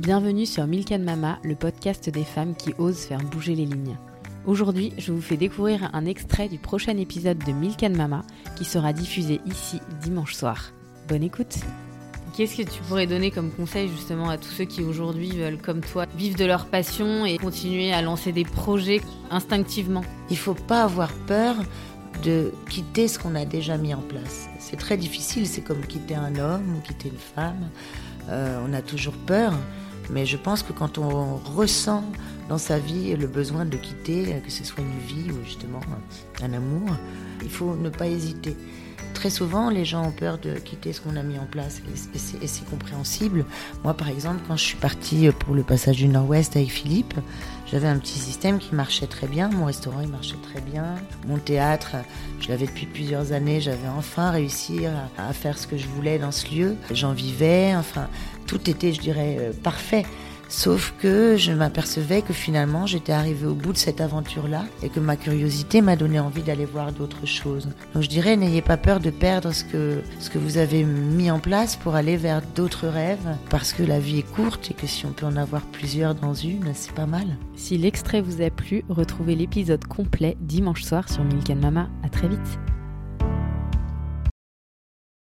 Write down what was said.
Bienvenue sur Milk Mama, le podcast des femmes qui osent faire bouger les lignes. Aujourd'hui, je vous fais découvrir un extrait du prochain épisode de Milk Mama qui sera diffusé ici dimanche soir. Bonne écoute Qu'est-ce que tu pourrais donner comme conseil justement à tous ceux qui aujourd'hui veulent, comme toi, vivre de leur passion et continuer à lancer des projets instinctivement? Il faut pas avoir peur de quitter ce qu'on a déjà mis en place. C'est très difficile, c'est comme quitter un homme ou quitter une femme. Euh, on a toujours peur, mais je pense que quand on ressent dans sa vie le besoin de quitter, que ce soit une vie ou justement un amour, il faut ne pas hésiter. Très souvent, les gens ont peur de quitter ce qu'on a mis en place et c'est compréhensible. Moi, par exemple, quand je suis partie pour le passage du Nord-Ouest avec Philippe, j'avais un petit système qui marchait très bien. Mon restaurant, il marchait très bien. Mon théâtre, je l'avais depuis plusieurs années. J'avais enfin réussi à, faire ce que je voulais dans ce lieu. J'en vivais. Enfin, tout était, je dirais, euh, parfait. Sauf que je m'apercevais que finalement j'étais arrivée au bout de cette aventure-là et que ma curiosité m'a donné envie d'aller voir d'autres choses. Donc je dirais n'ayez pas peur de perdre ce que, vous avez mis en place pour aller vers d'autres rêves parce que la vie est courte et que si on peut en avoir plusieurs dans une, c'est pas mal. Si l'extrait vous a plu, retrouvez l'épisode complet dimanche soir sur Milk Mama. À très vite.